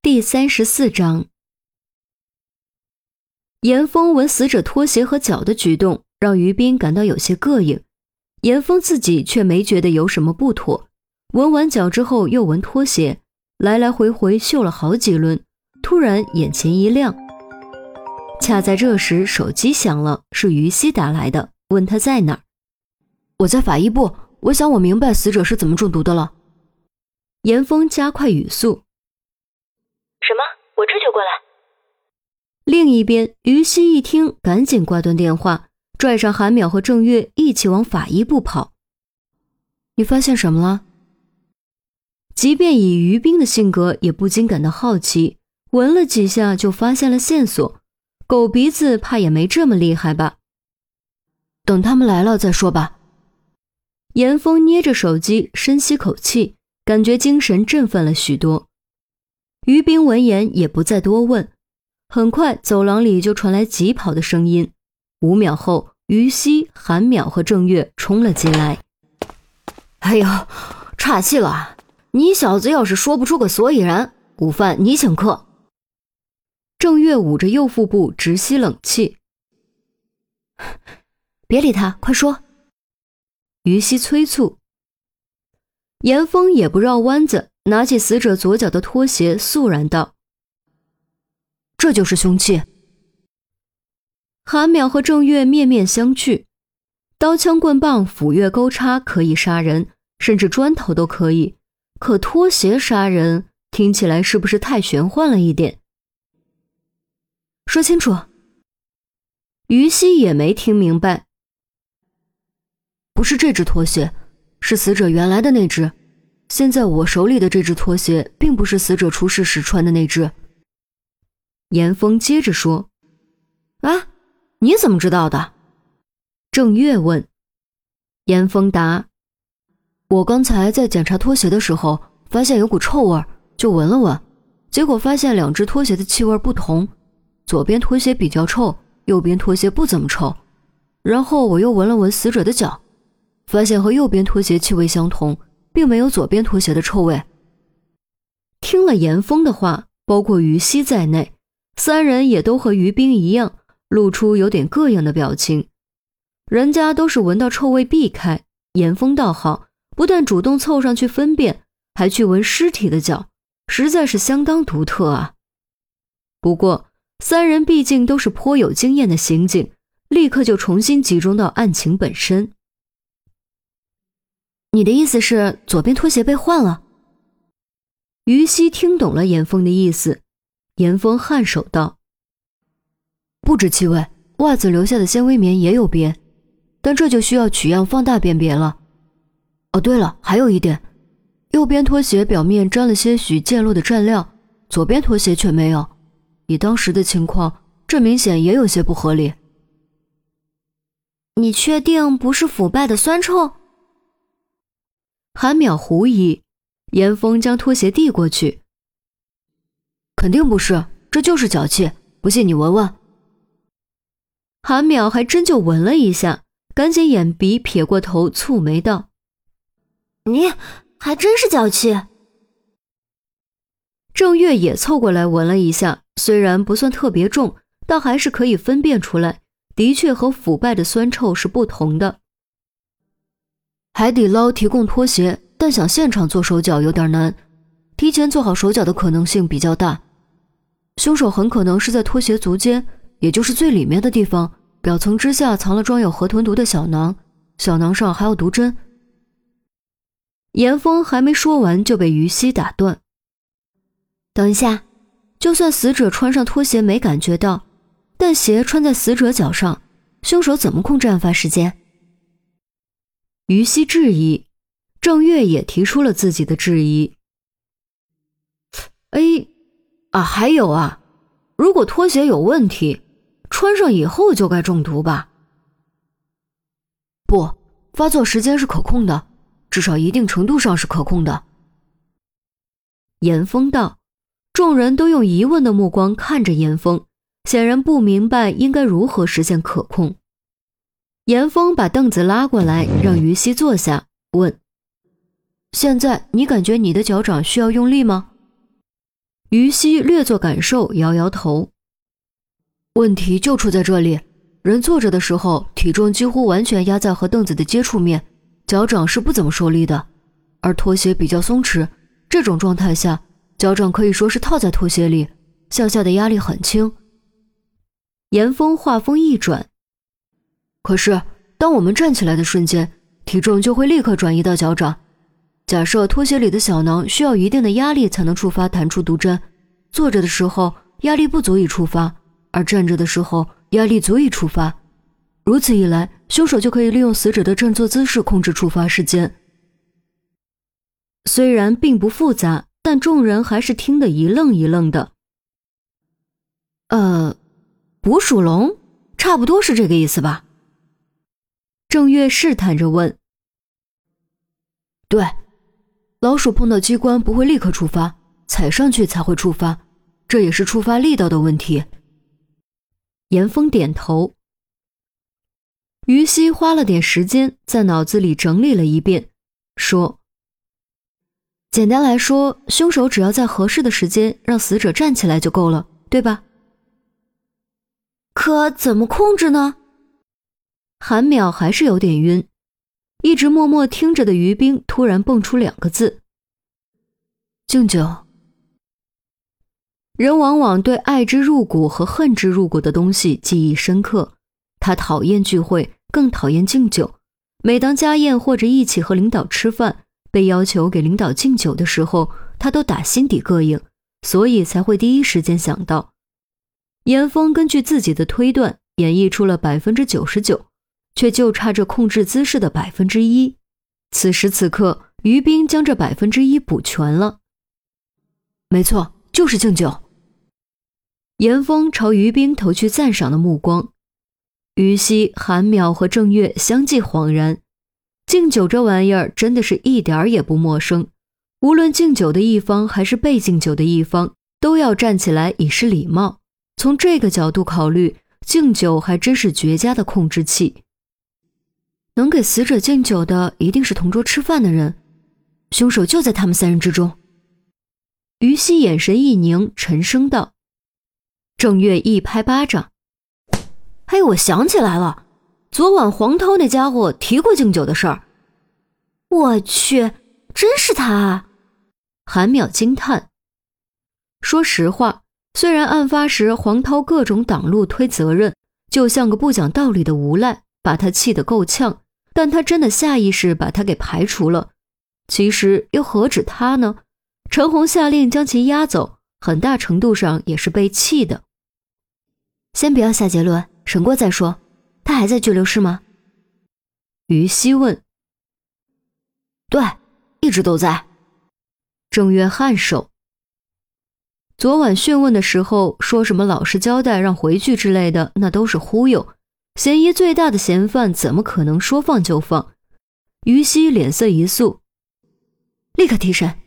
第三十四章，严峰闻死者拖鞋和脚的举动，让于斌感到有些膈应。严峰自己却没觉得有什么不妥。闻完脚之后，又闻拖鞋，来来回回嗅了好几轮，突然眼前一亮。恰在这时，手机响了，是于西打来的，问他在哪儿。我在法医部，我想我明白死者是怎么中毒的了。严峰加快语速。什么？我这就过来。另一边，于西一听，赶紧挂断电话，拽上韩淼和郑月一起往法医部跑。你发现什么了？即便以于冰的性格，也不禁感到好奇。闻了几下就发现了线索，狗鼻子怕也没这么厉害吧？等他们来了再说吧。严峰捏着手机，深吸口气，感觉精神振奋了许多。于冰闻言也不再多问，很快走廊里就传来疾跑的声音。五秒后，于西、韩淼和郑月冲了进来。哎呦，岔气了！你小子要是说不出个所以然，午饭你请客。郑月捂着右腹部直吸冷气。别理他，快说。于西催促。严峰也不绕弯子。拿起死者左脚的拖鞋，肃然道：“这就是凶器。”韩淼和郑月面面相觑。刀枪棍棒、斧钺钩叉可以杀人，甚至砖头都可以，可拖鞋杀人，听起来是不是太玄幻了一点？说清楚。于西也没听明白。不是这只拖鞋，是死者原来的那只。现在我手里的这只拖鞋，并不是死者出事时穿的那只。严峰接着说：“啊，你怎么知道的？”郑月问。严峰答：“我刚才在检查拖鞋的时候，发现有股臭味，就闻了闻，结果发现两只拖鞋的气味不同，左边拖鞋比较臭，右边拖鞋不怎么臭。然后我又闻了闻死者的脚，发现和右边拖鞋气味相同。”并没有左边拖鞋的臭味。听了严峰的话，包括于西在内，三人也都和于冰一样，露出有点膈应的表情。人家都是闻到臭味避开，严峰倒好，不但主动凑上去分辨，还去闻尸体的脚，实在是相当独特啊。不过三人毕竟都是颇有经验的刑警，立刻就重新集中到案情本身。你的意思是左边拖鞋被换了？于西听懂了严峰的意思，严峰颔首道：“不止气味，袜子留下的纤维棉也有边，但这就需要取样放大辨别了。哦，对了，还有一点，右边拖鞋表面沾了些许溅落的蘸料，左边拖鞋却没有。以当时的情况，这明显也有些不合理。你确定不是腐败的酸臭？”韩淼狐疑，严峰将拖鞋递过去。肯定不是，这就是脚气，不信你闻闻。韩淼还真就闻了一下，赶紧眼鼻撇过头，蹙眉道：“你还真是脚气。”郑月也凑过来闻了一下，虽然不算特别重，但还是可以分辨出来，的确和腐败的酸臭是不同的。海底捞提供拖鞋，但想现场做手脚有点难，提前做好手脚的可能性比较大。凶手很可能是在拖鞋足尖，也就是最里面的地方，表层之下藏了装有河豚毒的小囊，小囊上还有毒针。严峰还没说完就被于西打断：“等一下，就算死者穿上拖鞋没感觉到，但鞋穿在死者脚上，凶手怎么控制案发时间？”于西质疑，郑月也提出了自己的质疑。哎，啊，还有啊，如果拖鞋有问题，穿上以后就该中毒吧？不，发作时间是可控的，至少一定程度上是可控的。严峰道，众人都用疑问的目光看着严峰，显然不明白应该如何实现可控。严峰把凳子拉过来，让于西坐下，问：“现在你感觉你的脚掌需要用力吗？”于西略作感受，摇摇头。问题就出在这里：人坐着的时候，体重几乎完全压在和凳子的接触面，脚掌是不怎么受力的；而拖鞋比较松弛，这种状态下，脚掌可以说是套在拖鞋里，向下的压力很轻。严峰话锋一转：“可是，当我们站起来的瞬间，体重就会立刻转移到脚掌。假设拖鞋里的小囊需要一定的压力才能触发弹出毒针，坐着的时候压力不足以触发，而站着的时候压力足以触发。如此一来，凶手就可以利用死者的站坐姿势控制触发时间。虽然并不复杂，但众人还是听得一愣一愣的。呃。”捕鼠笼，差不多是这个意思吧？郑月试探着问。对，老鼠碰到机关不会立刻触发，踩上去才会触发，这也是触发力道的问题。严峰点头。于西花了点时间在脑子里整理了一遍，说：“简单来说，凶手只要在合适的时间让死者站起来就够了，对吧？”可怎么控制呢？韩淼还是有点晕，一直默默听着的于冰突然蹦出两个字：“敬酒。”人往往对爱之入骨和恨之入骨的东西记忆深刻。他讨厌聚会，更讨厌敬酒。每当家宴或者一起和领导吃饭，被要求给领导敬酒的时候，他都打心底膈应，所以才会第一时间想到。严峰根据自己的推断演绎出了百分之九十九，却就差这控制姿势的百分之一。此时此刻，于冰将这百分之一补全了。没错，就是敬酒。严峰朝于冰投去赞赏的目光。于西、韩淼和郑月相继恍然，敬酒这玩意儿真的是一点儿也不陌生。无论敬酒的一方还是被敬酒的一方，都要站起来以示礼貌。从这个角度考虑，敬酒还真是绝佳的控制器。能给死者敬酒的，一定是同桌吃饭的人，凶手就在他们三人之中。于西眼神一凝，沉声道：“郑月一拍巴掌，嘿，我想起来了，昨晚黄涛那家伙提过敬酒的事儿。我去，真是他！”啊韩淼惊叹。说实话。虽然案发时黄涛各种挡路推责任，就像个不讲道理的无赖，把他气得够呛，但他真的下意识把他给排除了。其实又何止他呢？陈红下令将其押走，很大程度上也是被气的。先不要下结论，审过再说。他还在拘留室吗？于西问。对，一直都在。郑月颔首。昨晚讯问的时候说什么老实交代让回去之类的，那都是忽悠。嫌疑最大的嫌犯怎么可能说放就放？于西脸色一肃，立刻提审。